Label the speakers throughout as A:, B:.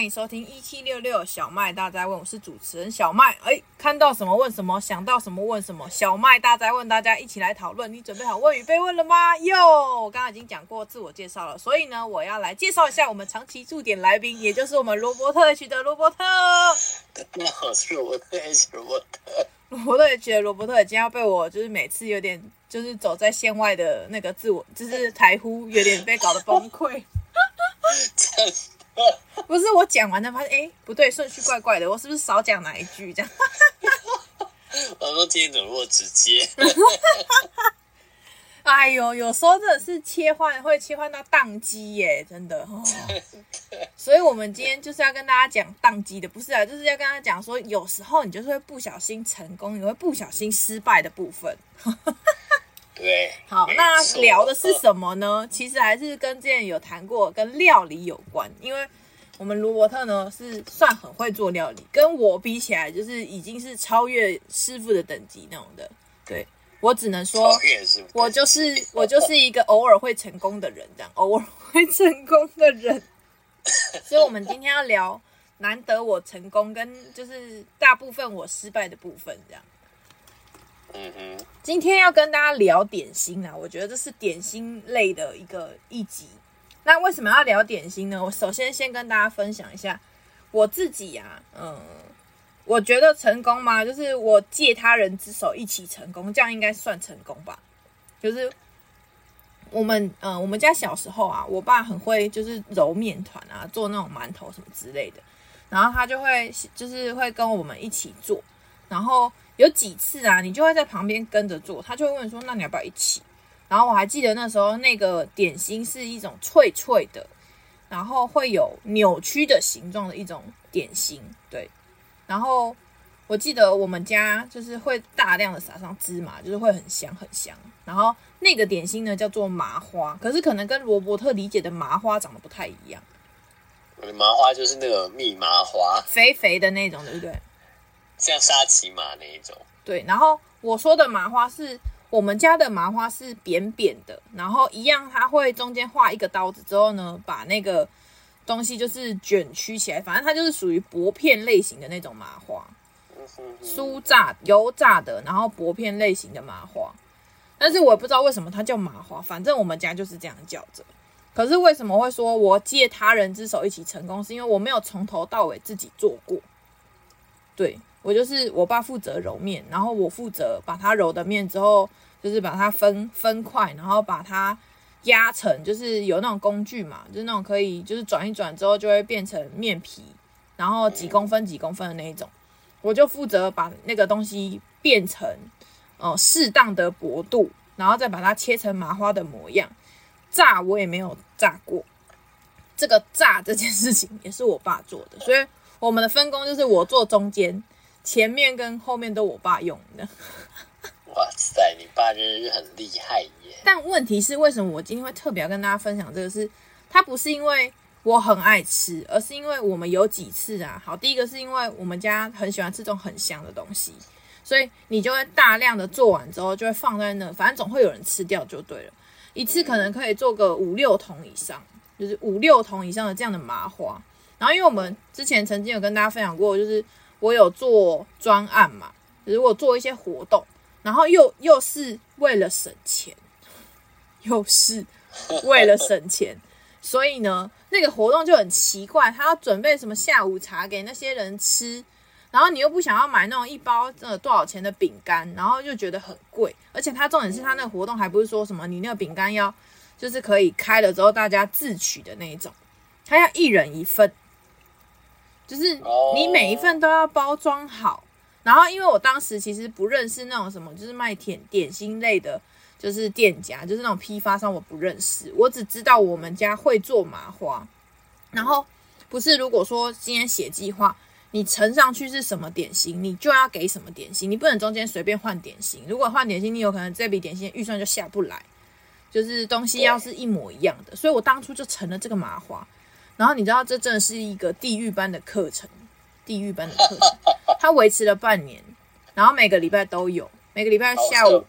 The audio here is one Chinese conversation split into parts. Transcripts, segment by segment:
A: 欢迎收听一七六六小麦大哉问，我是主持人小麦。哎，看到什么问什么，想到什么问什么。小麦大哉问，大家一起来讨论。你准备好问与被问了吗？哟，我刚刚已经讲过自我介绍了，所以呢，我要来介绍一下我们长期驻点来宾，也就是我们罗伯特 H 的罗伯特。
B: 大家好，是罗伯特 H 罗伯特。
A: 罗伯特 H 的罗伯特已经要被我就是每次有点就是走在线外的那个自我就是台呼，有点被搞得崩
B: 溃。
A: 不是我讲完了，发现哎不对，顺序怪怪的，我是不是少讲哪一句这样？
B: 我说今天怎么那么直接？
A: 哎呦，有时候真的是切换会切换到宕机耶，真的。哦、所以，我们今天就是要跟大家讲宕机的，不是啊，就是要跟大家讲说，有时候你就是会不小心成功，你会不小心失败的部分。
B: 对，
A: 好，那聊的是什么呢？其实还是跟之前有谈过，跟料理有关。因为我们罗伯特呢是算很会做料理，跟我比起来，就是已经是超越师傅的等级那种的。对，我只能说，我就是我就是一个偶尔会成功的人，这样偶尔会成功的人。所以，我们今天要聊难得我成功，跟就是大部分我失败的部分，这样。
B: 嗯哼，
A: 今天要跟大家聊点心啊，我觉得这是点心类的一个一集。那为什么要聊点心呢？我首先先跟大家分享一下我自己呀、啊，嗯，我觉得成功吗？就是我借他人之手一起成功，这样应该算成功吧？就是我们，嗯，我们家小时候啊，我爸很会就是揉面团啊，做那种馒头什么之类的，然后他就会就是会跟我们一起做，然后。有几次啊，你就会在旁边跟着做，他就会问说：“那你要不要一起？”然后我还记得那时候那个点心是一种脆脆的，然后会有扭曲的形状的一种点心，对。然后我记得我们家就是会大量的撒上芝麻，就是会很香很香。然后那个点心呢叫做麻花，可是可能跟罗伯特理解的麻花长得不太一
B: 样。麻花就是那个蜜麻花，
A: 肥肥的那种，对不对？
B: 像沙琪玛那一种，
A: 对。然后我说的麻花是我们家的麻花是扁扁的，然后一样，它会中间画一个刀子之后呢，把那个东西就是卷曲起来，反正它就是属于薄片类型的那种麻花，酥炸油炸的，然后薄片类型的麻花。但是我也不知道为什么它叫麻花，反正我们家就是这样叫着。可是为什么会说我借他人之手一起成功？是因为我没有从头到尾自己做过，对。我就是我爸负责揉面，然后我负责把它揉的面之后，就是把它分分块，然后把它压成，就是有那种工具嘛，就是那种可以就是转一转之后就会变成面皮，然后几公分几公分的那一种，我就负责把那个东西变成呃适当的薄度，然后再把它切成麻花的模样。炸我也没有炸过，这个炸这件事情也是我爸做的，所以我们的分工就是我坐中间。前面跟后面都我爸用的。
B: 哇塞，你爸真是很厉害耶！
A: 但问题是，为什么我今天会特别要跟大家分享这个是？是它不是因为我很爱吃，而是因为我们有几次啊。好，第一个是因为我们家很喜欢吃这种很香的东西，所以你就会大量的做完之后就会放在那，反正总会有人吃掉就对了。一次可能可以做个五六桶以上，就是五六桶以上的这样的麻花。然后因为我们之前曾经有跟大家分享过，就是。我有做专案嘛，如果做一些活动，然后又又是为了省钱，又是为了省钱，所以呢，那个活动就很奇怪，他要准备什么下午茶给那些人吃，然后你又不想要买那种一包呃多少钱的饼干，然后又觉得很贵，而且他重点是他那个活动还不是说什么你那个饼干要就是可以开了之后大家自取的那一种，他要一人一份。就是你每一份都要包装好，然后因为我当时其实不认识那种什么，就是卖甜点心类的，就是店家，就是那种批发商，我不认识。我只知道我们家会做麻花，然后不是如果说今天写计划，你呈上去是什么点心，你就要给什么点心，你不能中间随便换点心。如果换点心，你有可能这笔点心预算就下不来，就是东西要是一模一样的，所以我当初就成了这个麻花。然后你知道，这真的是一个地狱般的课程，地狱般的课程，它维持了半年，然后每个礼拜都有，每个礼拜下午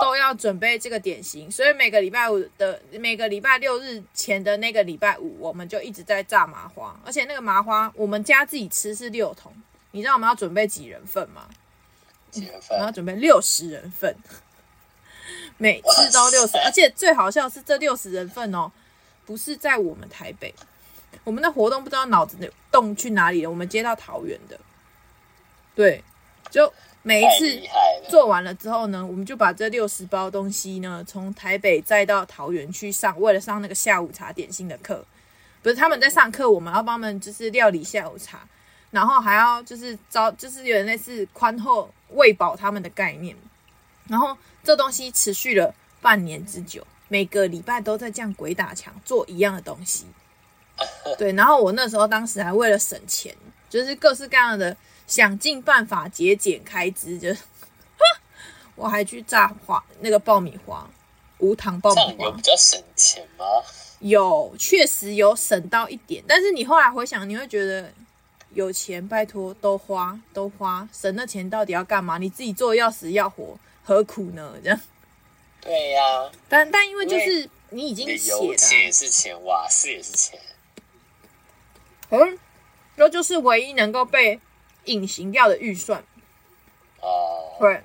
A: 都要准备这个点心，所以每个礼拜五的每个礼拜六日前的那个礼拜五，我们就一直在炸麻花，而且那个麻花我们家自己吃是六桶，你知道我们要准备几人份吗？
B: 几人份？
A: 我们要准备六十人份，每次都六十，而且最好笑的是这六十人份哦，不是在我们台北，我们的活动不知道脑子的洞去哪里了，我们接到桃园的，对，就。每一次做完了之后呢，我们就把这六十包东西呢，从台北载到桃园去上，为了上那个下午茶点心的课。不是他们在上课，我们要帮他们就是料理下午茶，然后还要就是招，就是有点类似宽厚喂饱他们的概念。然后这东西持续了半年之久，每个礼拜都在这样鬼打墙做一样的东西。对，然后我那时候当时还为了省钱，就是各式各样的。想尽办法节俭开支，就 我还去炸花那个爆米花，无糖爆米花。
B: 有比较省钱吗？
A: 有，确实有省到一点。但是你后来回想，你会觉得有钱拜托都花都花，省那钱到底要干嘛？你自己做要死要活，何苦呢？这样。
B: 对呀、啊。
A: 但但因为就是你已经写了，
B: 油钱也是钱，瓦斯也是钱。
A: 嗯，这就是唯一能够被。隐形掉的预算
B: 哦，
A: 对，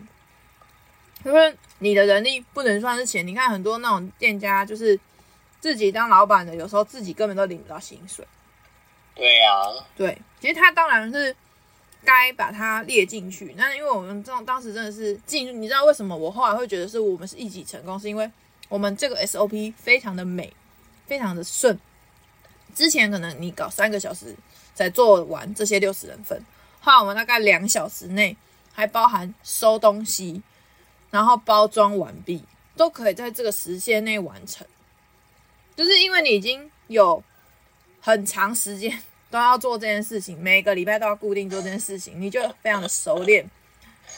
A: 因为你的人力不能算是钱。你看很多那种店家，就是自己当老板的，有时候自己根本都领不到薪水。
B: 对呀，
A: 对，其实他当然是该把它列进去。那因为我们这种当时真的是进入，你知道为什么我后来会觉得是我们是一级成功，是因为我们这个 SOP 非常的美，非常的顺。之前可能你搞三个小时才做完这些六十人份。话我们大概两小时内，还包含收东西，然后包装完毕，都可以在这个时间内完成。就是因为你已经有很长时间都要做这件事情，每个礼拜都要固定做这件事情，你就非常的熟练，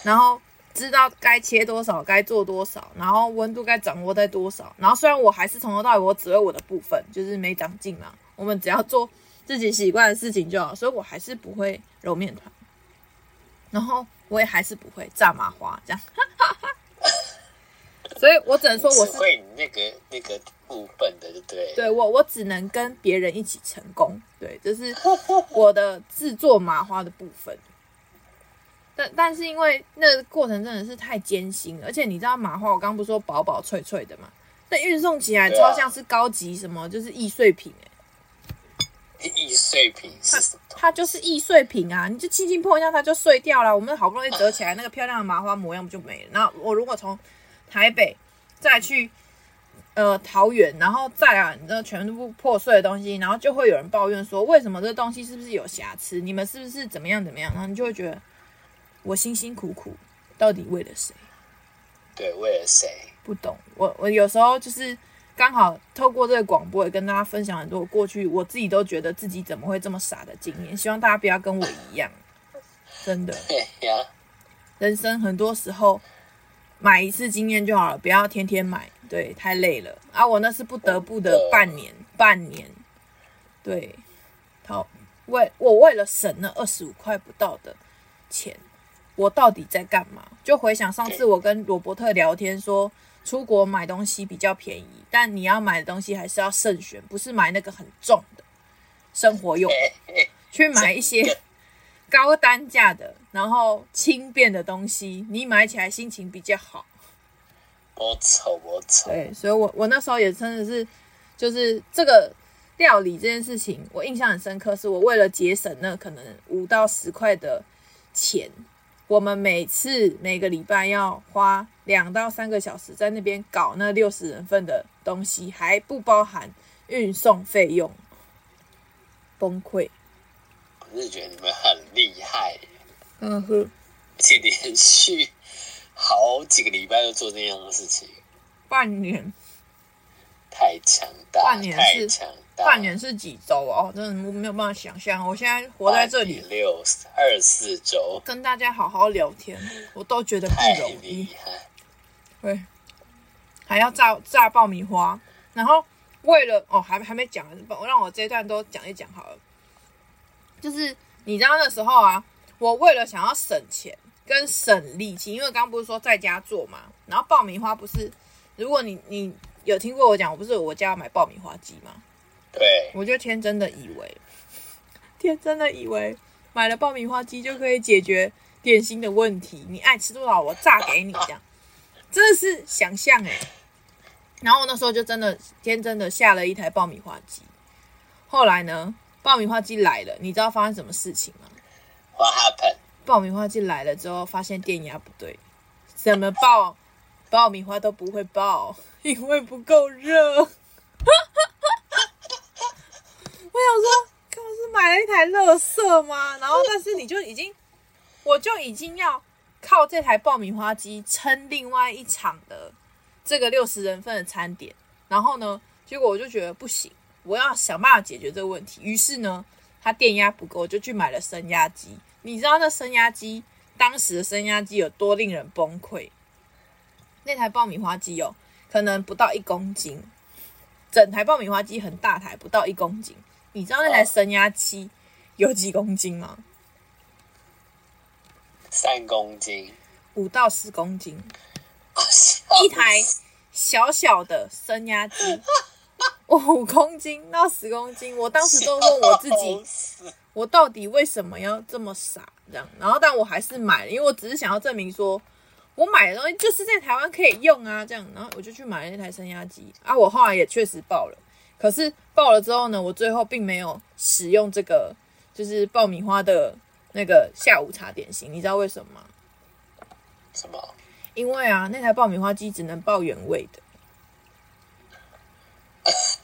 A: 然后知道该切多少，该做多少，然后温度该掌握在多少。然后虽然我还是从头到尾我只会我的部分，就是没长进嘛，我们只要做自己习惯的事情就好，所以我还是不会揉面团。然后我也还是不会炸麻花这样，所以我只能说我是
B: 会那个那个部分的，对对？
A: 对我我只能跟别人一起成功，对，这是我的制作麻花的部分。但但是因为那个过程真的是太艰辛了，而且你知道麻花，我刚刚不是说薄薄脆脆的嘛？那运送起来超像是高级什么，就是易碎品哎。
B: 易碎品是什么？
A: 它，它就是易碎品啊！你就轻轻碰一下，它就碎掉了。我们好不容易折起来，那个漂亮的麻花模样不就没了？然后我如果从台北再去呃桃园，然后再啊，你知道全部破碎的东西，然后就会有人抱怨说，为什么这东西是不是有瑕疵？你们是不是怎么样怎么样？然后你就会觉得我辛辛苦苦到底为了谁？
B: 对，为了谁？
A: 不懂。我我有时候就是。刚好透过这个广播，也跟大家分享很多过去我自己都觉得自己怎么会这么傻的经验。希望大家不要跟我一样，真的。人生很多时候买一次经验就好了，不要天天买，对，太累了。啊，我那是不得不的半年，半年。对，好，为我为了省那二十五块不到的钱，我到底在干嘛？就回想上次我跟罗伯特聊天说。出国买东西比较便宜，但你要买的东西还是要慎选，不是买那个很重的生活用，去买一些 高单价的，然后轻便的东西，你买起来心情比较好。
B: 我操，我操！
A: 对，所以我我那时候也真的是，就是这个料理这件事情，我印象很深刻，是我为了节省那可能五到十块的钱。我们每次每个礼拜要花两到三个小时在那边搞那六十人份的东西，还不包含运送费用，崩溃。
B: 我是觉得你们很厉害，
A: 嗯哼，
B: 而且连续好几个礼拜都做这样的事情，
A: 半年，
B: 太强大，
A: 半年是强。半年是几周哦？真的没有办法想象。我现在活在这里
B: 六二四周，
A: 跟大家好好聊天，我都觉得不容易。对，还要炸炸爆米花，然后为了哦，还还没讲，我让我这一段都讲一讲好了。就是你知道那时候啊，我为了想要省钱，跟省力气，因为刚刚不是说在家做嘛，然后爆米花不是，如果你你有听过我讲，我不是我家要买爆米花机吗？
B: 对，
A: 我就天真的以为，天真的以为买了爆米花机就可以解决点心的问题，你爱吃多少我炸给你，这样真的是想象哎。然后我那时候就真的天真的下了一台爆米花机，后来呢，爆米花机来了，你知道发生什么事情吗
B: ？What happened？
A: 爆米花机来了之后，发现电压不对，怎么爆爆米花都不会爆，因为不够热。我想说，刚刚是买了一台乐色吗？然后，但是你就已经，我就已经要靠这台爆米花机撑另外一场的这个六十人份的餐点。然后呢，结果我就觉得不行，我要想办法解决这个问题。于是呢，它电压不够，就去买了升压机。你知道那升压机当时的升压机有多令人崩溃？那台爆米花机哦，可能不到一公斤，整台爆米花机很大台，不到一公斤。你知道那台升压机有几公斤吗？
B: 三公斤，
A: 五到十公斤，一台小小的升压机，五公斤到十公斤。我当时都问我自己，我到底为什么要这么傻？这样，然后但我还是买了，因为我只是想要证明说，我买的东西就是在台湾可以用啊。这样，然后我就去买了那台升压机啊。我后来也确实爆了。可是爆了之后呢，我最后并没有使用这个，就是爆米花的那个下午茶点心。你知道为什么吗？
B: 什么？
A: 因为啊，那台爆米花机只能爆原味的，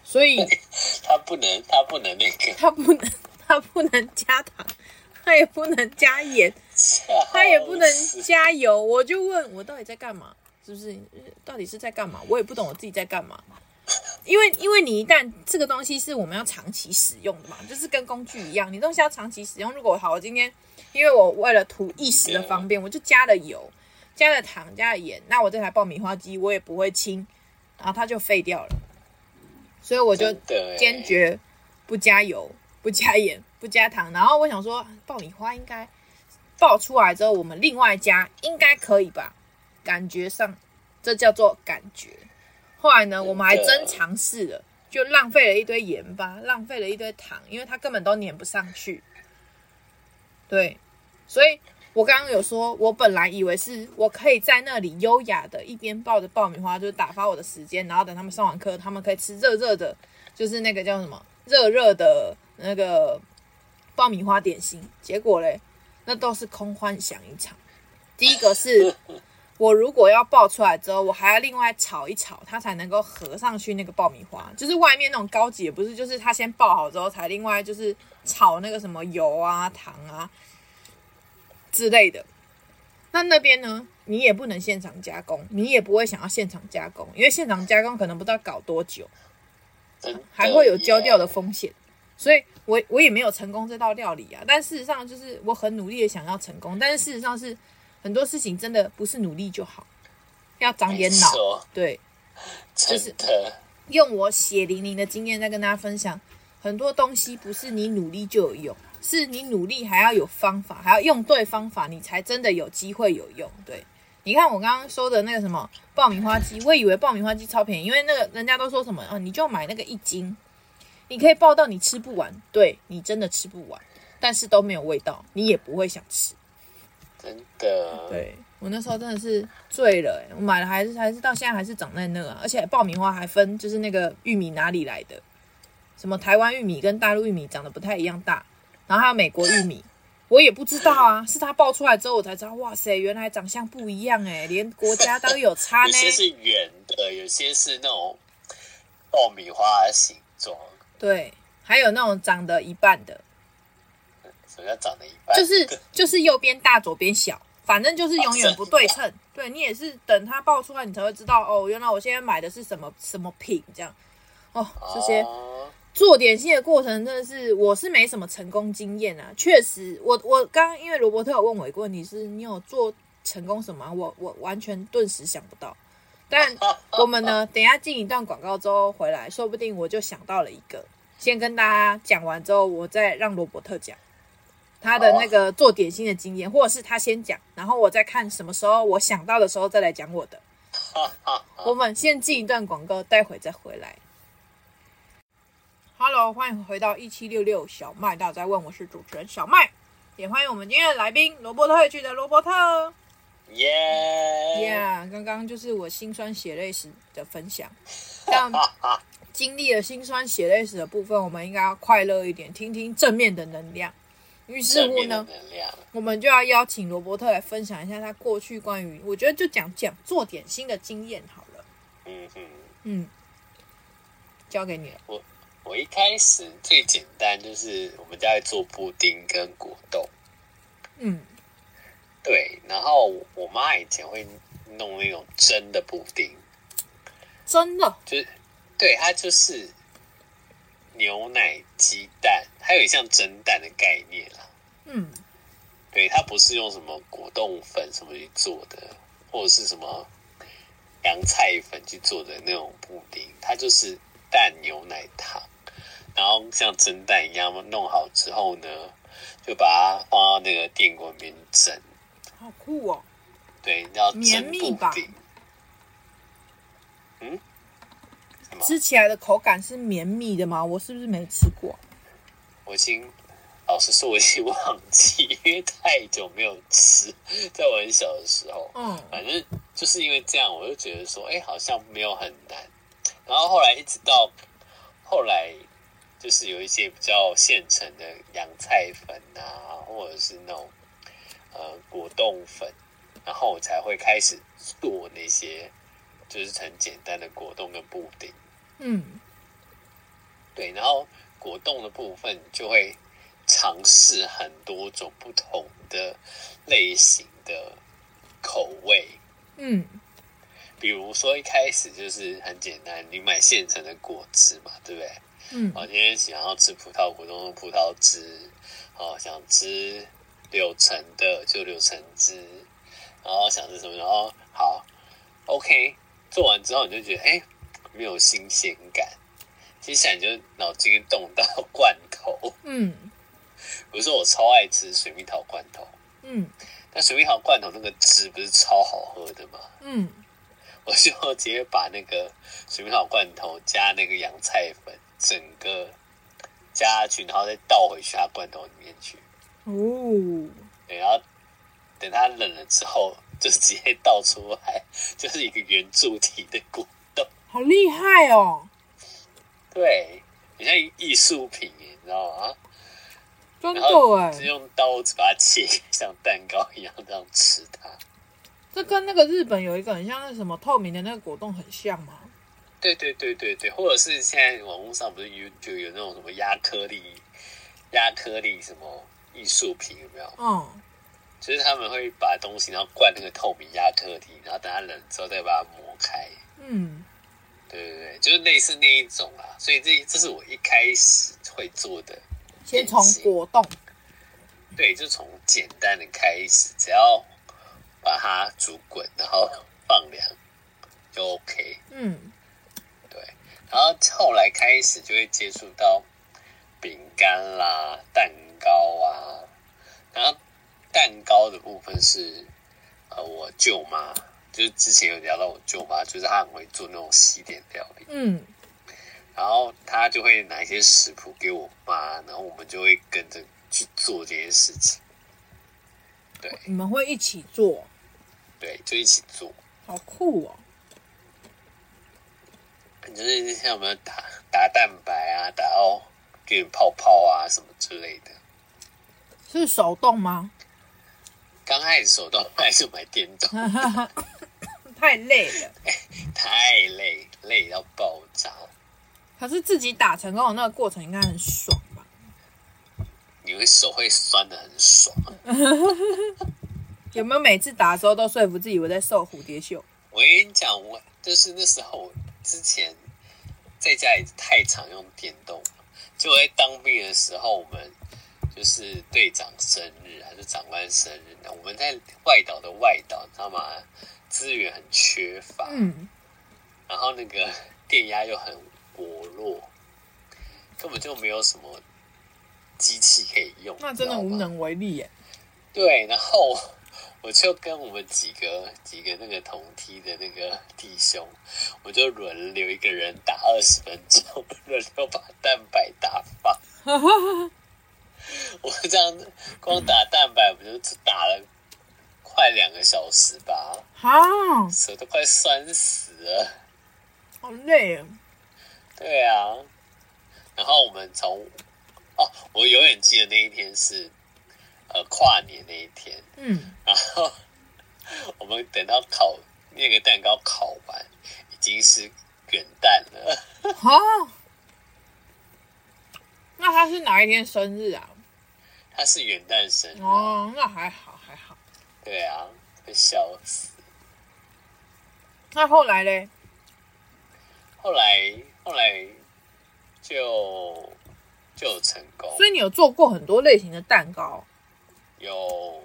A: 所以
B: 它不能，它不能那个，
A: 它不能，它不能加糖，它也不能加盐，它也不能加油。我就问我到底在干嘛？是不是？到底是在干嘛？我也不懂我自己在干嘛。因为，因为你一旦这个东西是我们要长期使用的嘛，就是跟工具一样，你东西要长期使用。如果好，我今天因为我为了图一时的方便，我就加了油、加了糖、加了盐，那我这台爆米花机我也不会清，然后它就废掉了。所以我就坚决不加油、不加盐、不加糖。然后我想说，爆米花应该爆出来之后，我们另外加应该可以吧？感觉上，这叫做感觉。后来呢，我们还真尝试了，就浪费了一堆盐巴，浪费了一堆糖，因为它根本都粘不上去。对，所以我刚刚有说，我本来以为是我可以在那里优雅的一边抱着爆米花，就是打发我的时间，然后等他们上完课，他们可以吃热热的，就是那个叫什么热热的那个爆米花点心。结果嘞，那都是空幻想一场。第一个是。我如果要爆出来之后，我还要另外炒一炒，它才能够合上去那个爆米花。就是外面那种高级，也不是，就是它先爆好之后，才另外就是炒那个什么油啊、糖啊之类的。那那边呢，你也不能现场加工，你也不会想要现场加工，因为现场加工可能不知道搞多久，还会有焦掉的风险。所以我我也没有成功这道料理啊。但事实上，就是我很努力的想要成功，但是事实上是。很多事情真的不是努力就好，要长点脑。对，就是用我血淋淋的经验在跟大家分享。很多东西不是你努力就有用，是你努力还要有方法，还要用对方法，你才真的有机会有用。对，你看我刚刚说的那个什么爆米花机，我以为爆米花机超便宜，因为那个人家都说什么啊，你就买那个一斤，你可以爆到你吃不完。对，你真的吃不完，但是都没有味道，你也不会想吃。
B: 真的，
A: 对，我那时候真的是醉了，我买了还是还是到现在还是长在那啊，而且爆米花还分，就是那个玉米哪里来的，什么台湾玉米跟大陆玉米长得不太一样大，然后还有美国玉米，我也不知道啊，是他爆出来之后我才知道，哇塞，原来长相不一样哎，连国家都有差呢。
B: 有些是圆的，有些是那种爆米花的形状，
A: 对，还有那种长得一半的。
B: 什么叫长得一半？
A: 就是 就是右边大，左边小，反正就是永远不对称。对，你也是等它爆出来，你才会知道哦，原来我现在买的是什么什么品这样。哦，这些做点心的过程真的是，我是没什么成功经验啊。确实，我我刚刚因为罗伯特有问我一个问题，是你有做成功什么？我我完全顿时想不到。但我们呢，等一下进一段广告之后回来，说不定我就想到了一个。先跟大家讲完之后，我再让罗伯特讲。他的那个做点心的经验，或者是他先讲，然后我再看什么时候我想到的时候再来讲我的。我们先进一段广告，待会再回来。Hello，欢迎回到一七六六小麦大家问，我是主持人小麦，也欢迎我们今天的来宾罗伯特会去的罗伯特。
B: 耶
A: 耶！刚刚就是我心酸血泪史的分享，像经历了心酸血泪史的部分，我们应该要快乐一点，听听正面的能量。于是乎呢，我们就要邀请罗伯特来分享一下他过去关于，我觉得就讲讲做点心的经验好了。嗯嗯嗯，交给你了。
B: 我我一开始最简单就是我们家在做布丁跟果冻。嗯。对，然后我妈以前会弄那种蒸的布丁，
A: 蒸的，
B: 就是对，它就是牛奶、鸡蛋，它有一像蒸蛋的概念啦。嗯，对，它不是用什么果冻粉什么去做的，或者是什么凉菜粉去做的那种布丁，它就是蛋、牛奶、糖，然后像蒸蛋一样弄好之后呢，就把它放到那个电锅里面蒸。
A: 好酷哦！
B: 对，要
A: 蒸布丁？
B: 嗯，
A: 吃起来的口感是绵密的吗？我是不是没吃过？
B: 我已经老实说，我已经忘记，因为太久没有吃，在我很小的时候。嗯，反正就是因为这样，我就觉得说，哎，好像没有很难。然后后来一直到后来，就是有一些比较现成的洋菜粉啊，或者是那种。呃，果冻粉，然后我才会开始做那些，就是很简单的果冻跟布丁。嗯，对，然后果冻的部分就会尝试很多种不同的类型的口味。嗯，比如说一开始就是很简单，你买现成的果汁嘛，对不对？嗯，我今天想要吃葡萄果冻的葡萄汁，哦，想吃。柳橙的就柳橙汁，然后想吃什么，然后好，OK，做完之后你就觉得哎，没有新鲜感。接下来你就脑筋动到罐头，嗯，比如说我超爱吃水蜜桃罐头，嗯，但水蜜桃罐头那个汁不是超好喝的吗？嗯，我就直接把那个水蜜桃罐头加那个洋菜粉，整个加下去，然后再倒回去它罐头里面去。哦，对，然后等它冷了之后，就直接倒出来，就是一个圆柱体的果冻，
A: 好厉害哦！
B: 对，很像艺术品，你知道吗？
A: 真的哎，
B: 是用刀子把它切，像蛋糕一样这样吃它。
A: 这跟那个日本有一个很像那什么透明的那个果冻很像吗？
B: 对对对对对，或者是现在网络上不是有就有那种什么压克力、压克力什么。艺术品有没有？嗯，就是他们会把东西，然后灌那个透明压克力，然后等它冷之后再把它磨开。嗯，对对对，就是类似那一种啊。所以这这是我一开始会做的。
A: 先从果冻。
B: 对，就从简单的开始，只要把它煮滚，然后放凉就 OK。嗯，对，然后后来开始就会接触到饼干啦、蛋。糕啊，然后蛋糕的部分是，呃，我舅妈就是之前有聊到我舅妈，就是她很会做那种西点料理，嗯，然后她就会拿一些食谱给我妈，然后我们就会跟着去做这些事情。对，
A: 你们会一起做？
B: 对，就一起做，
A: 好酷哦！
B: 就是像我们打打蛋白啊，打到给泡泡啊什么之类的。
A: 是手动吗？
B: 刚开始手动，还是买电动？
A: 太累了，
B: 太累，累到爆炸。
A: 可是自己打成功的那个过程应该很爽吧？
B: 你会手会酸的很爽。
A: 有没有每次打的时候都说服自己我在受蝴蝶袖？
B: 我跟你讲，我就是那时候之前在家里太常用电动，就在当兵的时候我们。就是队长生日还是长官生日呢？我们在外岛的外岛，你知道吗？资源很缺乏，嗯，然后那个 电压又很薄弱，根本就没有什么机器可以用，
A: 那真的无能为力耶。
B: 对，然后 我就跟我们几个几个那个同梯的那个弟兄，我就轮流一个人打二十分钟，轮流把蛋白打发。我这样子光打蛋白，不就打了快两个小时吧？
A: 啊，
B: 手都快酸死了，
A: 好累啊！
B: 对啊，然后我们从哦，我永远记得那一天是呃跨年那一天，
A: 嗯，
B: 然后我们等到烤那个蛋糕烤完，已经是元旦了。
A: 哦，那他是哪一天生日啊？
B: 他是元旦生日
A: 哦，那还好还好。
B: 对啊，会笑死。
A: 那后来嘞？
B: 后来后来就就有成功。
A: 所以你有做过很多类型的蛋糕？
B: 有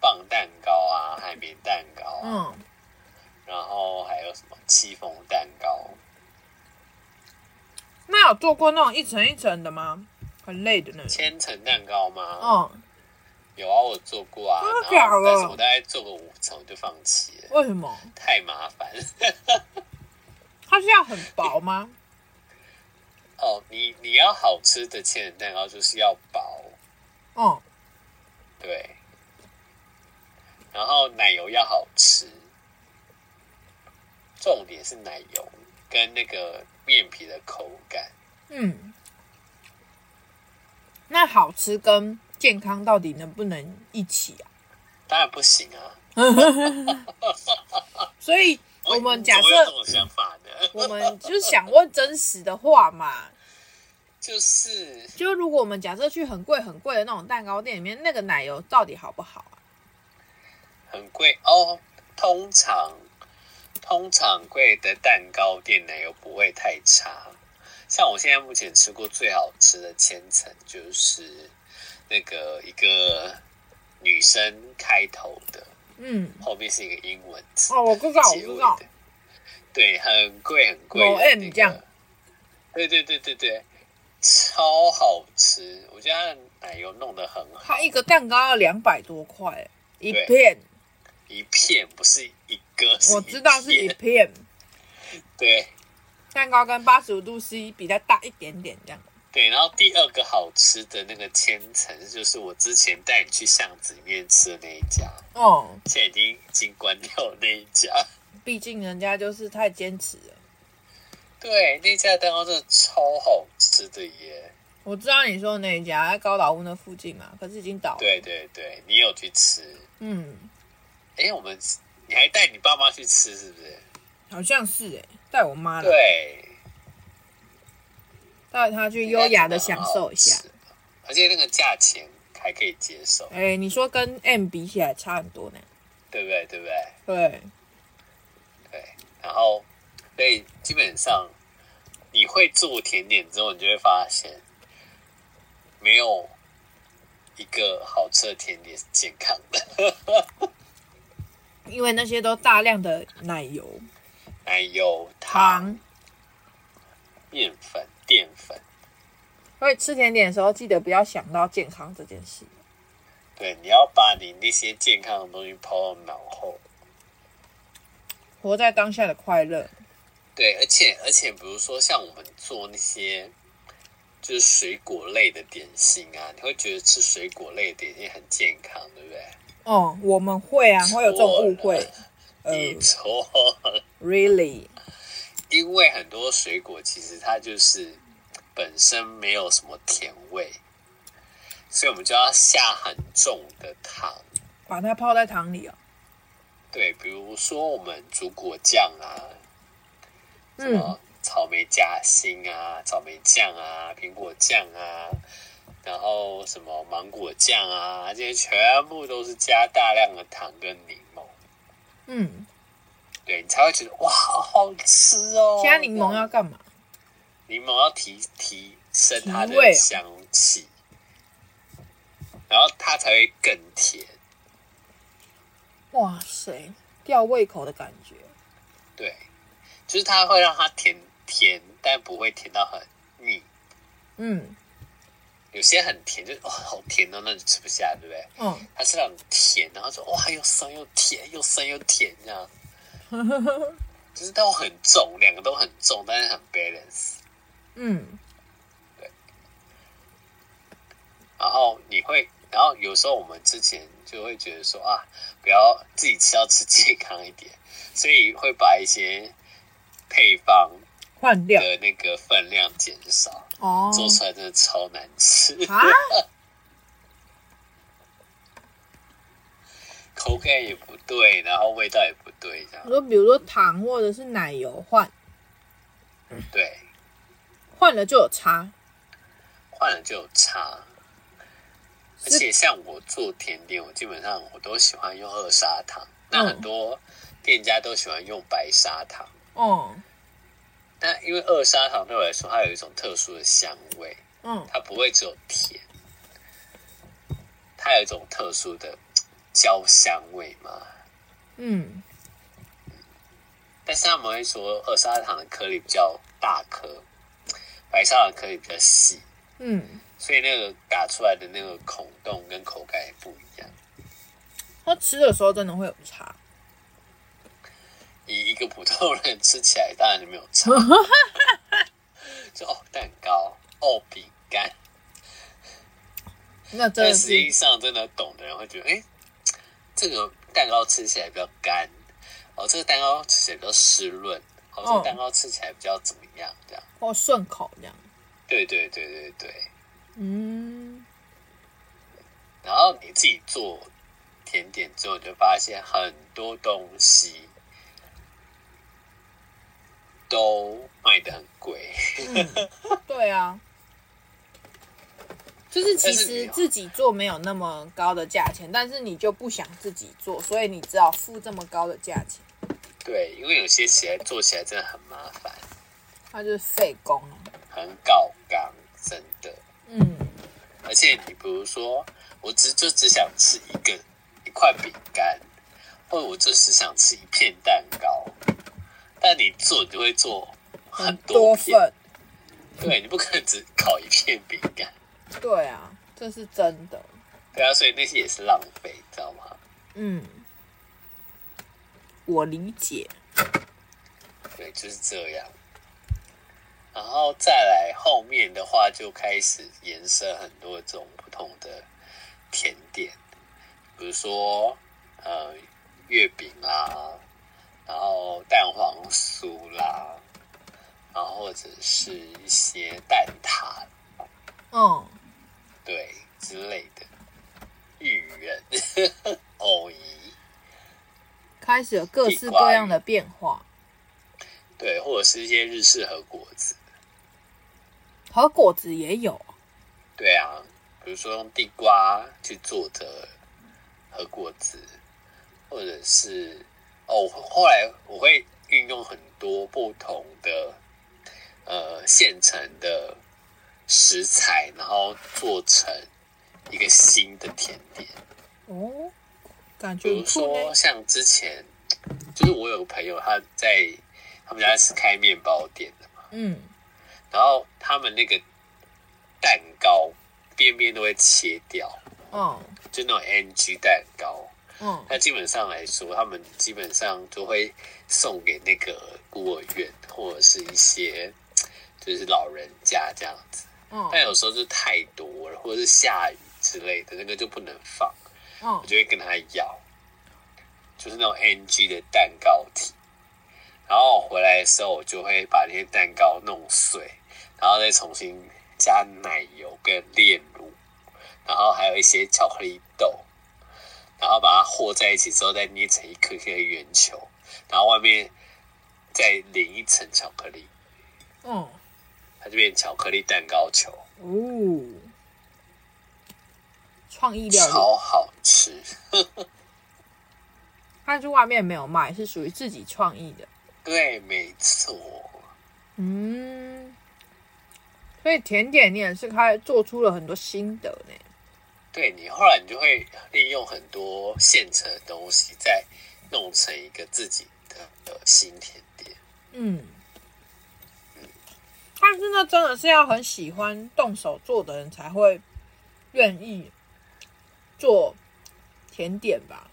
B: 棒蛋糕啊，海绵蛋糕啊，
A: 嗯，
B: 然后还有什么戚风蛋糕？
A: 那有做过那种一层一层的吗？很累的那种
B: 千层蛋糕吗？
A: 嗯，
B: 有啊，我做过啊。
A: 然后？
B: 但是我大概做个五层就放弃了。
A: 为什么？
B: 太麻烦。
A: 它是要很薄吗？
B: 哦，你你要好吃的千层蛋糕就是要薄。
A: 嗯，
B: 对。然后奶油要好吃，重点是奶油跟那个面皮的口感。
A: 嗯。那好吃跟健康到底能不能一起啊？
B: 当然不行啊！
A: 所以我们假设，
B: 这种想法呢，
A: 我们就是想问真实的话嘛，
B: 就是，
A: 就如果我们假设去很贵很贵的那种蛋糕店里面，那个奶油到底好不好啊？
B: 很贵哦，通常通常贵的蛋糕店奶油不会太差。像我现在目前吃过最好吃的千层，就是那个一个女生开头的，
A: 嗯，
B: 后面是一个英文字。
A: 哦，我知道，我知道。
B: 对，很贵很贵的、那个。
A: M 这样。
B: 对对对对对，超好吃！我觉得它的奶油弄得很好。
A: 它一个蛋糕要两百多块，一片。
B: 一片不是一个，是一。
A: 我知道是一片。
B: 对。
A: 蛋糕跟八十五度 C 比较大一点点，这样。
B: 对，然后第二个好吃的那个千层，就是我之前带你去巷子里面吃的那一家。
A: 哦，
B: 现在已经已经关掉了那一家。
A: 毕竟人家就是太坚持了。
B: 对，那家蛋糕真的超好吃的耶！
A: 我知道你说的那一家在高岛屋那附近嘛，可是已经倒了。
B: 对对对，你有去吃？
A: 嗯。
B: 哎，我们你还带你爸妈去吃是不是？
A: 好像是哎。带我妈来，
B: 对，
A: 带他去优雅的享受一下，
B: 而且那个价钱还可以接受。
A: 哎、欸，你说跟 M 比起来差很多呢，
B: 对不对？对不对？
A: 对，
B: 对。然后，所以基本上你会做甜点之后，你就会发现，没有一个好吃的甜点是健康的，
A: 因为那些都大量的奶油。
B: 奶油、糖、面粉、淀粉，
A: 所以吃甜点的时候，记得不要想到健康这件事。
B: 对，你要把你那些健康的东西抛到脑后，
A: 活在当下的快乐。
B: 对，而且而且，比如说像我们做那些就是水果类的点心啊，你会觉得吃水果类的点心很健康，对不对？
A: 哦，我们会啊，会有这种误会。
B: 你错了
A: ，Really？
B: 因为很多水果其实它就是本身没有什么甜味，所以我们就要下很重的糖，
A: 把它泡在糖里哦。
B: 对，比如说我们煮果酱啊，什么草莓夹心啊、草莓酱啊、苹果酱啊，然后什么芒果酱啊，这些全部都是加大量的糖跟柠檬。
A: 嗯，
B: 对，你才会觉得哇，好好吃哦。
A: 加柠檬要干嘛？
B: 柠檬要提提升它的香气，然后它才会更甜。
A: 哇塞，吊胃口的感觉。
B: 对，就是它会让它甜甜，但不会甜到很腻。
A: 嗯，
B: 有些很甜，就哇好甜哦，那你吃不下，对不对？嗯，它是那种甜，然后说哇又酸又甜，又酸又甜这样，就是都很重，两个都很重，但是很 balance。嗯，对。然后你会，然后有时候我们之前就会觉得说啊，不要自己吃，要吃健康一点，所以会把一些配方。
A: 换掉
B: 的那个分量减少哦，做出来真的超难吃啊，口感也不对，然后味道也不对，这样。
A: 说，比如说糖或者是奶油换，
B: 对，
A: 换了就有差，
B: 换了就有差。而且像我做甜点，我基本上我都喜欢用二砂糖，那很多店家都喜欢用白砂糖，哦。但因为二砂糖对我来说，它有一种特殊的香味，嗯，它不会只有甜，它有一种特殊的焦香味嘛，嗯，但是他们会说二砂糖的颗粒比较大颗，白砂糖颗粒比较细，嗯，所以那个打出来的那个孔洞跟口感也不一样，
A: 它吃的时候真的会有差。
B: 以一个普通人吃起来，当然就没有差。就哦，蛋糕，哦，饼干。
A: 那真的是，
B: 但实际上真的懂的人会觉得，哎，这个蛋糕吃起来比较干，哦，这个蛋糕吃起来比较湿润，哦，这个蛋糕吃起来比较怎么样？这样，
A: 哦，顺口这样。
B: 对对对对对。嗯。然后你自己做甜点之后，你就发现很多东西。都卖的很贵，
A: 嗯，对啊，就是其实自己做没有那么高的价钱，但是你就不想自己做，所以你只好付这么高的价钱。
B: 对，因为有些起来做起来真的很麻烦，
A: 它就是费工，
B: 很搞刚，真的。嗯，而且你比如说，我只就只想吃一个一块饼干，或者我就只想吃一片蛋糕。但你做，你就会做很多份，对，你不可能只烤一片饼干。
A: 对啊，这是真的。
B: 对啊，所以那些也是浪费，知道吗？
A: 嗯，我理解。
B: 对，就是这样。然后再来后面的话，就开始延伸很多种不同的甜点，比如说呃月饼啊。然后蛋黄酥啦，然后或者是一些蛋挞，嗯，对之类的，芋圆、藕泥，
A: 开始有各式各样的变化。
B: 对，或者是一些日式和果子，
A: 和果子也有。
B: 对啊，比如说用地瓜去做的和果子，或者是。哦，后来我会运用很多不同的呃现成的食材，然后做成一个新的甜点。
A: 哦，感觉
B: 比如说像之前，就是我有个朋友，他在他们家是开面包店的嘛，嗯，然后他们那个蛋糕边边都会切掉，哦，就那种 NG 蛋糕。嗯，那基本上来说，他们基本上都会送给那个孤儿院或者是一些就是老人家这样子。嗯，但有时候就太多了，或者是下雨之类的，那个就不能放。嗯，我就会跟他要，就是那种 NG 的蛋糕体。然后回来的时候，我就会把那些蛋糕弄碎，然后再重新加奶油跟炼乳，然后还有一些巧克力豆。然后把它和在一起之后，再捏成一颗颗的圆球，然后外面再淋一层巧克力。嗯，它就变巧克力蛋糕球。哦，
A: 创意料理，
B: 超好吃。
A: 但是外面没有卖，是属于自己创意的。
B: 对，没错。
A: 嗯，所以甜点你也是开做出了很多心得呢。
B: 对，你后来你就会利用很多现成的东西，再弄成一个自己的新甜点。嗯，
A: 它但是那真的是要很喜欢动手做的人才会愿意做甜点吧？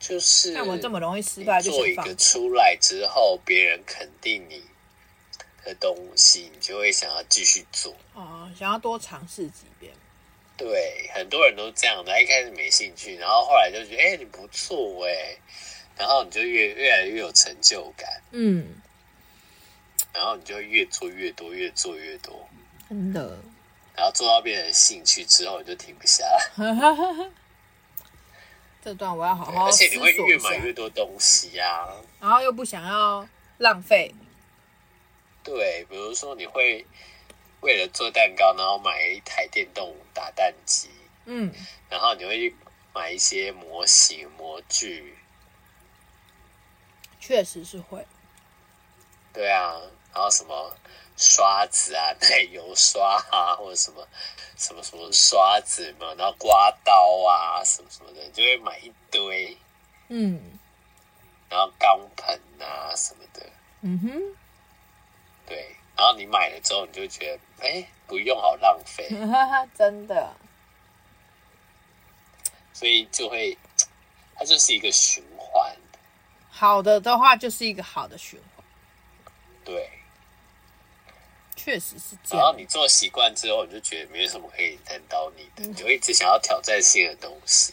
B: 就是
A: 像我这么容易失败，就
B: 做一个出来之后，别人肯定你的东西，你就会想要继续做。
A: 哦，想要多尝试几遍。
B: 对，很多人都这样的，一开始没兴趣，然后后来就觉得，哎、欸，你不错哎，然后你就越越来越有成就感，
A: 嗯，
B: 然后你就越做越多，越做越多，
A: 真的，
B: 然后做到变成兴趣之后，你就停不下来。
A: 这段我要好好，
B: 而且你会越买越多东西呀、啊，
A: 然后又不想要浪费。
B: 对，比如说你会为了做蛋糕，然后买一台电动打蛋机，
A: 嗯，
B: 然后你会买一些模型模具，
A: 确实是会。
B: 对啊，然后什么？刷子啊，奶油刷啊，或者什么什么什么刷子嘛，然后刮刀啊，什么什么的，就会买一堆，
A: 嗯，
B: 然后钢盆啊什么的，
A: 嗯哼，
B: 对，然后你买了之后，你就觉得，哎，不用，好浪费，
A: 真的，
B: 所以就会，它就是一个循环，
A: 好的的话就是一个好的循环，
B: 对。
A: 确实是这样。
B: 然后你做习惯之后，你就觉得没有什么可以难倒你的，你就一直想要挑战新的东西。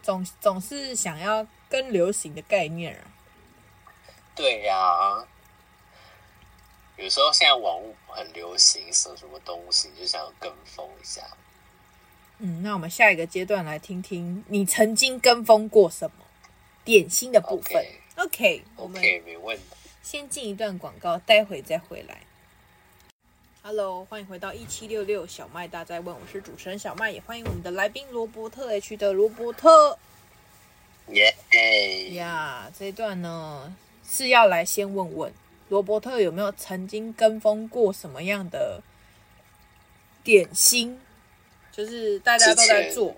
A: 总总是想要跟流行的概念啊。
B: 对呀、啊，有时候现在网络很流行什么什么东西，你就想要跟风一下。
A: 嗯，那我们下一个阶段来听听你曾经跟风过什么点心的部分。OK，OK，、okay,
B: okay, 没问题。
A: 先进一段广告，待会再回来。Hello，欢迎回到一七六六小麦大在问，我是主持人小麦，也欢迎我们的来宾罗伯特 H 的罗伯特。
B: 耶
A: 呀，这一段呢是要来先问问罗伯特有没有曾经跟风过什么样的点心，就是大家都在做。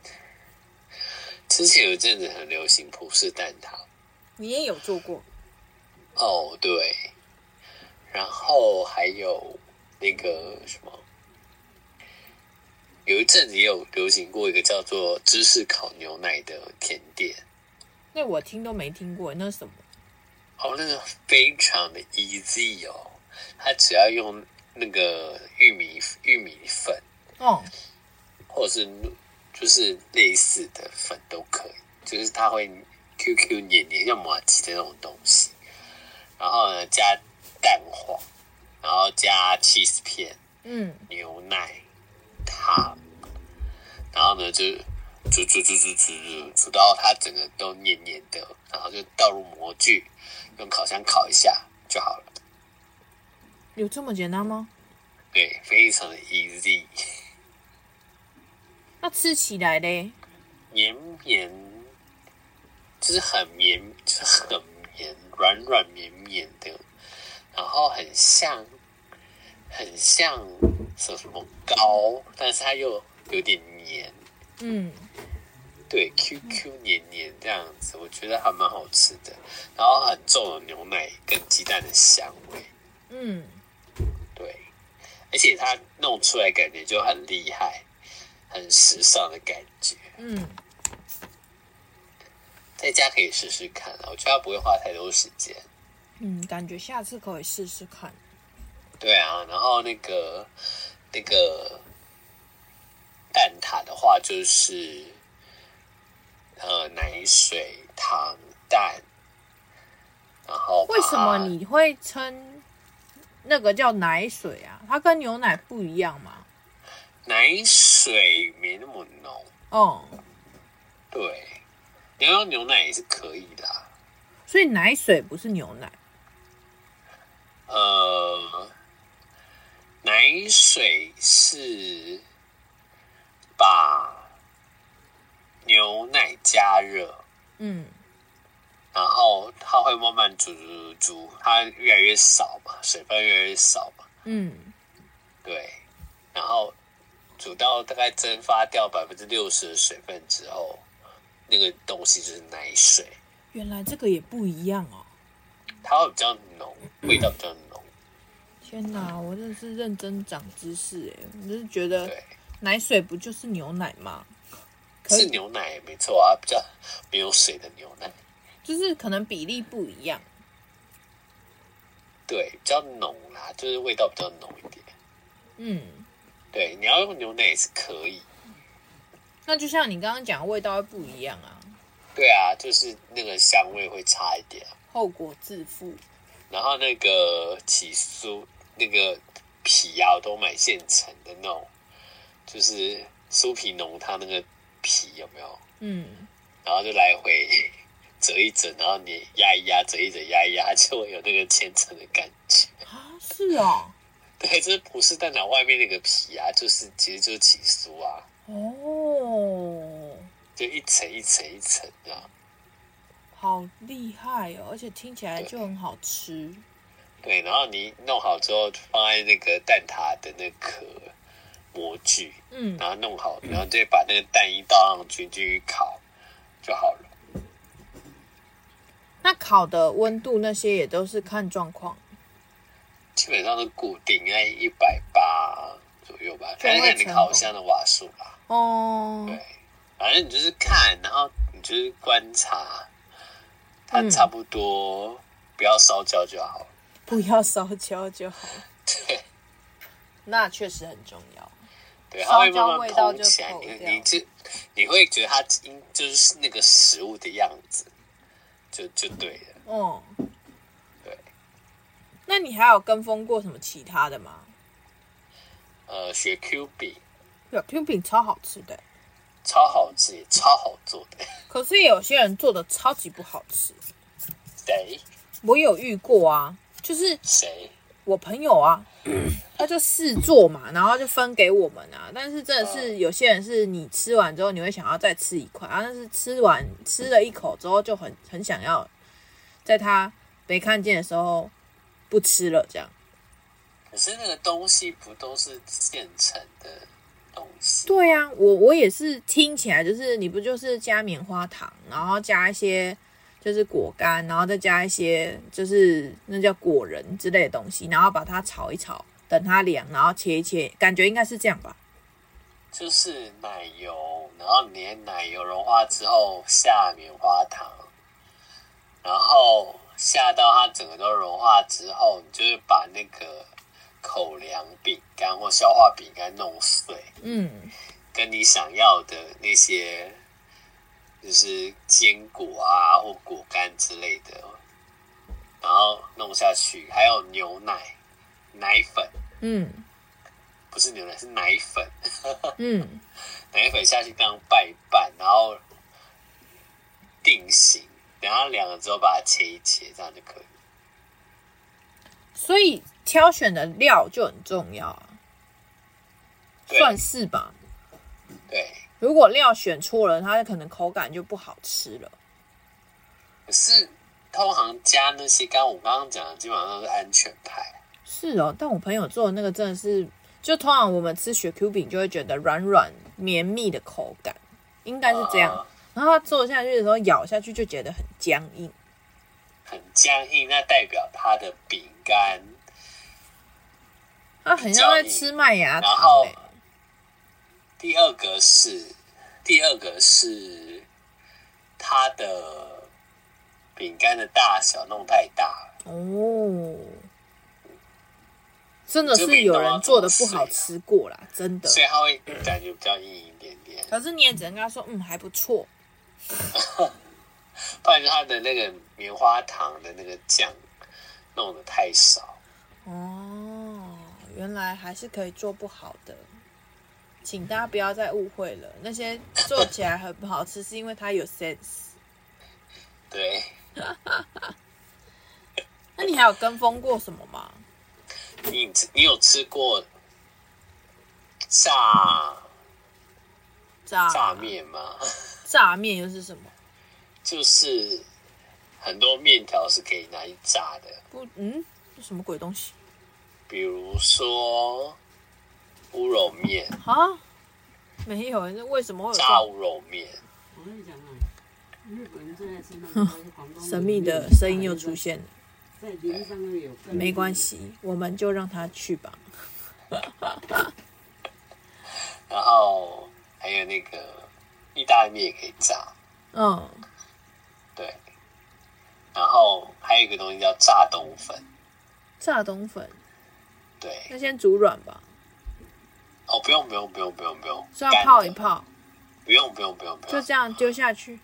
B: 之前，之前有一阵子很流行葡式蛋挞，
A: 你也有做过？
B: 哦，对，然后还有。那个什么，有一阵子也有流行过一个叫做芝士烤牛奶的甜点。
A: 那我听都没听过，那是什么？
B: 哦，那个非常的 easy 哦，它只要用那个玉米玉米粉
A: 哦，
B: 或者是就是类似的粉都可以，就是它会 QQ 黏黏像麻糬的那种东西，然后呢加蛋黄。然后加 cheese 片，
A: 嗯，
B: 牛奶，糖，然后呢就煮煮煮煮煮煮煮到它整个都黏黏的，然后就倒入模具，用烤箱烤一下就好了。
A: 有这么简单吗？
B: 对，非常的 easy。
A: 那吃起来嘞？
B: 绵绵，就是很绵，就是很绵，软软绵绵的，然后很像。很像什么什么糕，但是它又有点黏，
A: 嗯，
B: 对，Q Q 黏黏这样子，我觉得还蛮好吃的。然后很重的牛奶跟鸡蛋的香味，
A: 嗯，
B: 对，而且它弄出来感觉就很厉害，很时尚的感觉，
A: 嗯，
B: 在家可以试试看啊，我觉得它不会花太多时间，
A: 嗯，感觉下次可以试试看。
B: 对啊，然后那个那个蛋挞的话，就是呃奶水、糖、蛋，然后
A: 为什么你会称那个叫奶水啊？它跟牛奶不一样吗？
B: 奶水没那么浓
A: 哦。
B: 对，你要用牛奶也是可以的。
A: 所以奶水不是牛奶。
B: 呃。奶水是把牛奶加热，
A: 嗯，
B: 然后它会慢慢煮煮煮，它越来越少嘛，水分越来越少嘛，
A: 嗯，
B: 对，然后煮到大概蒸发掉百分之六十的水分之后，那个东西就是奶水。
A: 原来这个也不一样哦，
B: 它会比较浓，味道比较浓。
A: 天哪，我真的是认真长知识哎！我就是觉得奶水不就是牛奶吗？
B: 是牛奶没错啊，比较没有水的牛奶，
A: 就是可能比例不一样。
B: 对，比较浓啦，就是味道比较浓一点。嗯，对，你要用牛奶也是可以。
A: 那就像你刚刚讲的，味道会不一样啊。
B: 对啊，就是那个香味会差一点。
A: 后果自负。
B: 然后那个起酥，那个皮啊，我都买现成的那种，就是酥皮浓汤那个皮有没有？嗯。然后就来回折一折，然后你压一压，折一折，压一压，就会有那个千层的感觉。
A: 啊，是啊。
B: 对，就是葡式蛋挞外面那个皮啊，就是其实就是起酥啊。哦。就一层一层一层这样。
A: 好厉害哦！而且听起来就很好吃。
B: 对，然后你弄好之后，放在那个蛋挞的那个模具，嗯，然后弄好，然后再把那个蛋一倒上去，继续烤就好了。
A: 那烤的温度那些也都是看状况，
B: 基本上是固定在一百八左右吧，看看你烤箱的瓦数吧。哦，对，反正你就是看，然后你就是观察。它差不多，嗯、不要烧焦就好。
A: 不要烧焦就好。
B: 对，
A: 那确实很重要。
B: 对，烧焦味道就起来，你你就你会觉得它应就是那个食物的样子，就就对了。嗯，对。
A: 那你还有跟风过什么其他的吗？
B: 呃，学 Q 饼，
A: 有 Q 饼超好吃的。
B: 超好吃，也超好做的。
A: 可是有些人做的超级不好吃。
B: 谁？
A: 我有遇过啊，就是
B: 谁？
A: 我朋友啊，他就试做嘛，然后就分给我们啊。但是真的是有些人是你吃完之后，你会想要再吃一块啊，但是吃完吃了一口之后，就很很想要在他没看见的时候不吃了，这样。
B: 可是那个东西不都是现成的
A: 东西？对呀、啊，我我也是听起来就是你不就是加棉花糖，然后加一些就是果干，然后再加一些就是那叫果仁之类的东西，然后把它炒一炒，等它凉，然后切一切，感觉应该是这样吧？
B: 就是奶油，然后你奶油融化之后下棉花糖，然后下到它整个都融化之后，你就是把那个。口粮饼干或消化饼干弄碎，嗯，跟你想要的那些，就是坚果啊或果干之类的，然后弄下去，还有牛奶、奶粉，嗯，不是牛奶是奶粉，嗯，奶粉下去这样拌一拌，然后定型，等它凉了之后把它切一切，这样就可以。
A: 所以。挑选的料就很重要啊，算是吧。
B: 对，
A: 如果料选错了，它可能口感就不好吃了。
B: 可是通常加那些，刚我刚刚讲的，基本上都是安全牌。
A: 是哦，但我朋友做的那个真的是，就通常我们吃雪 Q 饼就会觉得软软绵密的口感，应该是这样。啊、然后他做下去的时候，咬下去就觉得很僵硬，
B: 很僵硬，那代表它的饼干。
A: 它很像在吃麦芽糖。然
B: 后第二个是，第二个是它的饼干的大小弄太大哦，
A: 真的是有人做的不好吃过啦，真的。
B: 所以它会感觉比较硬一点点。
A: 可是你也只能跟他说，嗯，还不错。
B: 不然就它的那个棉花糖的那个酱弄的太少
A: 哦。原来还是可以做不好的，请大家不要再误会了。那些做起来很不好吃，是因为它有 sense。
B: 对。
A: 那你还有跟风过什么吗？
B: 你你有吃过炸
A: 炸
B: 炸面吗？
A: 炸面又是什么？
B: 就是很多面条是可以拿去炸的。
A: 不，嗯，什么鬼东西？
B: 比如说乌肉面
A: 啊，没有，那为什么会有
B: 炸乌肉面？
A: 我跟你讲啊，日本人正在吃那个神秘的声音又出现了。
C: 在林上面有。
A: 没关系，我们就让他去吧。
B: 然后还有那个意大利面也可以炸。
A: 嗯，
B: 对。然后还有一个东西叫炸冬粉。
A: 炸冬粉。
B: 对。
A: 那先煮软吧。
B: 哦，不用不用不用不用不用，
A: 是要泡一泡。
B: 不用不用不用不用，
A: 就这样丢下去。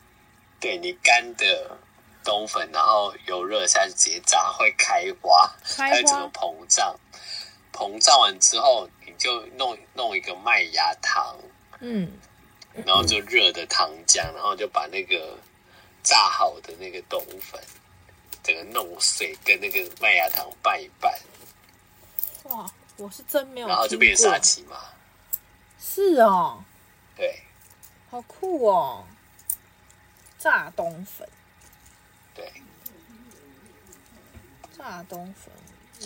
B: 对，你干的冬粉，然后油热下去直接炸，会开花，开花，它会整个膨胀。膨胀完之后，你就弄弄一个麦芽糖，
A: 嗯，
B: 然后就热的糖浆，然后就把那个炸好的那个冬粉，整个弄碎，跟那个麦芽糖拌一拌。
A: 哇，我是真没有。
B: 然后就变沙琪玛。
A: 是哦。
B: 对。
A: 好酷哦！炸冬粉，
B: 对，
A: 炸冬粉，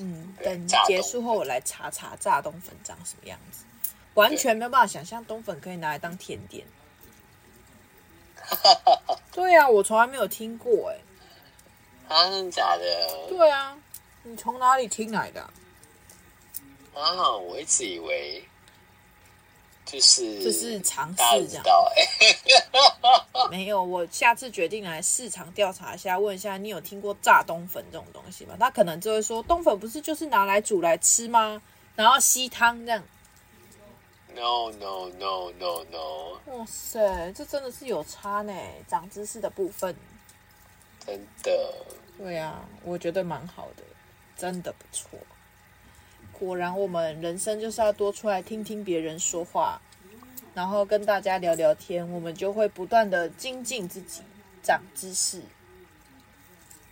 A: 嗯，等结束后我来查查炸冬粉长什么样子，完全没有办法想象冬粉可以拿来当甜点。对啊，我从来没有听过哎。
B: 啊，真的假的？
A: 对啊，你从哪里听来的？
B: 啊，我一直以为。就是
A: 就是尝试这样，欸、没有，我下次决定来市场调查一下，问一下你有听过炸冬粉这种东西吗？他可能就会说，冬粉不是就是拿来煮来吃吗？然后吸汤这样。
B: No no no no no！
A: 哇塞，这真的是有差呢，长知识的部分。
B: 真的。
A: 对啊，我觉得蛮好的，真的不错。果然，我们人生就是要多出来听听别人说话，然后跟大家聊聊天，我们就会不断的精进自己，长知识。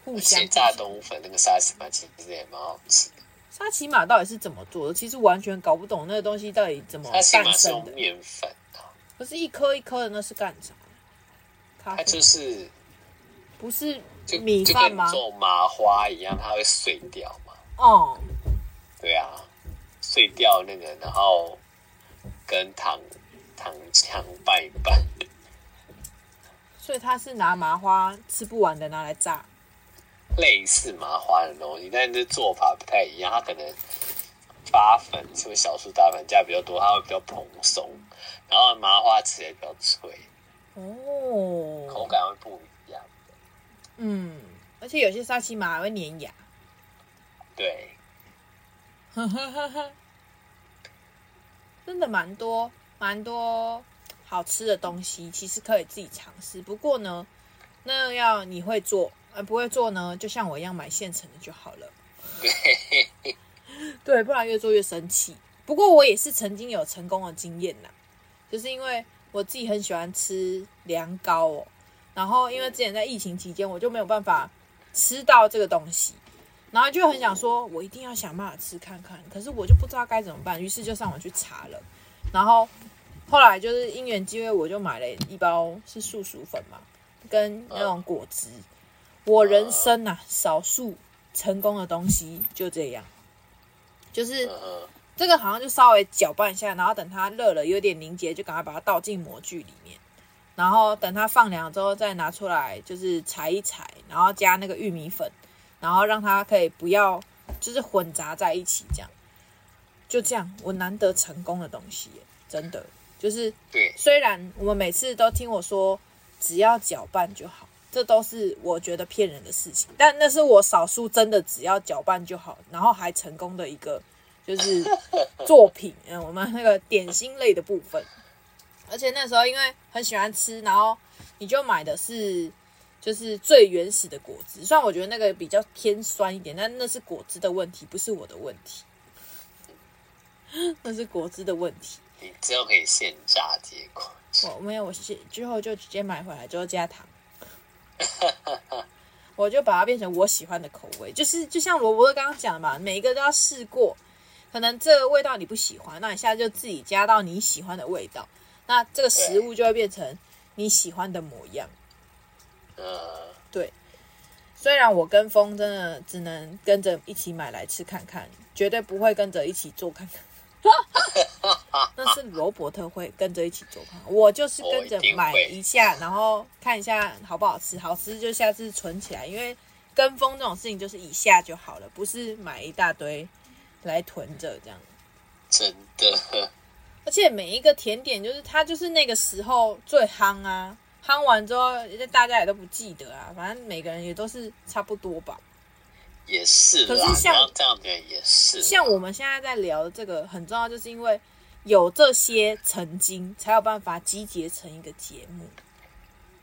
A: 互相
B: 炸冬粉那个沙琪玛其实也蛮好吃的。
A: 沙琪玛到底是怎么做的？其实完全搞不懂那个东西到底怎么诞生的。
B: 是用面粉啊，
A: 不是一颗一颗的，那是干啥？
B: 它就是
A: 不是米饭吗？
B: 做麻花一样，它会碎掉嘛？
A: 哦。
B: 对啊，碎掉那个，然后跟糖糖浆拌一拌。
A: 所以他是拿麻花吃不完的拿来炸，
B: 类似麻花的东西，但是做法不太一样。它可能发粉，是不是小苏打粉加比较多，它会比较蓬松，然后麻花吃起来比较脆。
A: 哦，
B: 口感会不一样。
A: 嗯，而且有些沙琪玛还会粘牙。
B: 对。
A: 呵呵呵呵，真的蛮多蛮多好吃的东西，其实可以自己尝试。不过呢，那要你会做，呃，不会做呢，就像我一样买现成的就好了。对，不然越做越生气。不过我也是曾经有成功的经验呐，就是因为我自己很喜欢吃凉糕哦，然后因为之前在疫情期间，我就没有办法吃到这个东西。然后就很想说，我一定要想办法吃看看，可是我就不知道该怎么办，于是就上网去查了。然后后来就是因缘机会，我就买了一包是素薯粉嘛，跟那种果汁。我人生呐、啊，少数成功的东西就这样，就是这个好像就稍微搅拌一下，然后等它热了，有点凝结，就赶快把它倒进模具里面，然后等它放凉之后再拿出来，就是踩一踩，然后加那个玉米粉。然后让它可以不要，就是混杂在一起，这样，就这样，我难得成功的东西，真的就是，
B: 对。
A: 虽然我们每次都听我说只要搅拌就好，这都是我觉得骗人的事情，但那是我少数真的只要搅拌就好，然后还成功的一个就是 作品，嗯，我们那个点心类的部分，而且那时候因为很喜欢吃，然后你就买的是。就是最原始的果汁，虽然我觉得那个比较偏酸一点，但那是果汁的问题，不是我的问题。那是果汁的问题。
B: 你之后可以现榨结果。
A: 我没有，我现之后就直接买回来之后加糖。我就把它变成我喜欢的口味，就是就像罗伯特刚刚讲的嘛，每一个都要试过。可能这个味道你不喜欢，那你现在就自己加到你喜欢的味道，那这个食物就会变成你喜欢的模样。
B: 呃，
A: 对，虽然我跟风真的只能跟着一起买来吃看看，绝对不会跟着一起做看看。那是罗伯特会跟着一起做看看，我就是跟着买一下，然后看一下好不好吃，好吃就下次存起来，因为跟风这种事情就是一下就好了，不是买一大堆来囤着这样。
B: 真的。
A: 而且每一个甜点就是它就是那个时候最夯啊，夯完之后大家也都不记得啊，反正每个人也都是差不多吧。
B: 也是，
A: 可是像
B: 这样子也是，
A: 像我们现在在聊的这个很重要，就是因为有这些曾经，才有办法集结成一个节目。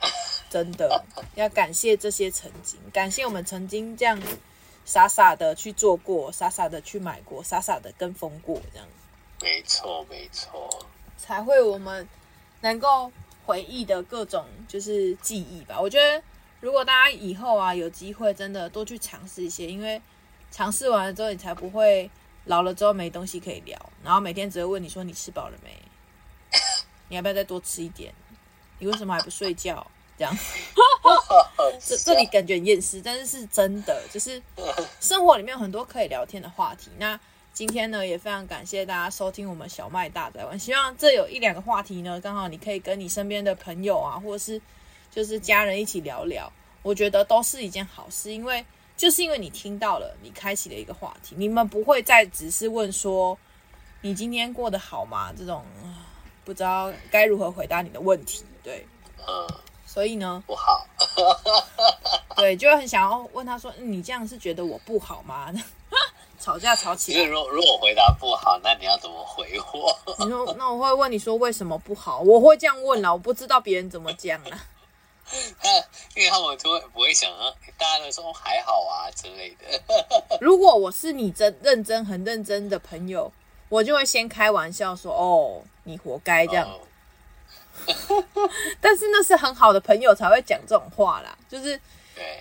A: 真的要感谢这些曾经，感谢我们曾经这样傻傻的去做过，傻傻的去买过，傻傻的跟风过，这样。
B: 没错，没错，
A: 才会我们能够回忆的各种就是记忆吧。我觉得，如果大家以后啊有机会，真的多去尝试一些，因为尝试完了之后，你才不会老了之后没东西可以聊，然后每天只会问你说你吃饱了没？你要不要再多吃一点？你为什么还不睡觉？这样，这这里感觉很厌世，但是是真的，就是生活里面有很多可以聊天的话题。那。今天呢，也非常感谢大家收听我们小麦大哉问。希望这有一两个话题呢，刚好你可以跟你身边的朋友啊，或者是就是家人一起聊聊，我觉得都是一件好事。因为就是因为你听到了，你开启了一个话题，你们不会再只是问说你今天过得好吗？这种不知道该如何回答你的问题，对，所以呢，
B: 不好，
A: 对，就很想要问他说，你这样是觉得我不好吗？吵架吵起
B: 来。如果如果回答不好，那你要怎么回我？
A: 你说，那我会问你说为什么不好？我会这样问啦，我不知道别人怎么讲啊。
B: 因为他们就会不会想啊，大家都说还好啊之类的。
A: 如果我是你真认真很认真的朋友，我就会先开玩笑说：“哦，你活该这样。哦” 但是那是很好的朋友才会讲这种话啦，就是。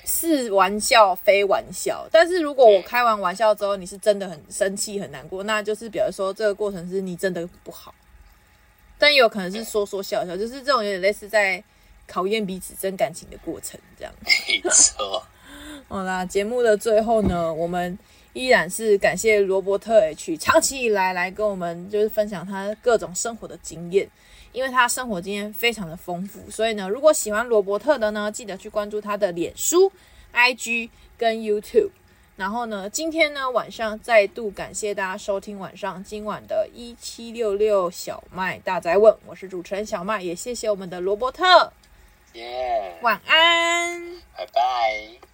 A: 是玩笑非玩笑，但是如果我开完玩笑之后，你是真的很生气很难过，那就是比如说这个过程是你真的不好，但也有可能是说说笑笑，就是这种有点类似在考验彼此真感情的过程，这样。
B: 没错。
A: 好啦，节目的最后呢，我们依然是感谢罗伯特 H 长期以来来跟我们就是分享他各种生活的经验。因为他生活经验非常的丰富，所以呢，如果喜欢罗伯特的呢，记得去关注他的脸书、IG 跟 YouTube。然后呢，今天呢晚上再度感谢大家收听晚上今晚的一七六六小麦大宅问，我是主持人小麦，也谢谢我们的罗伯特，
B: 耶，
A: 晚安，
B: 拜拜。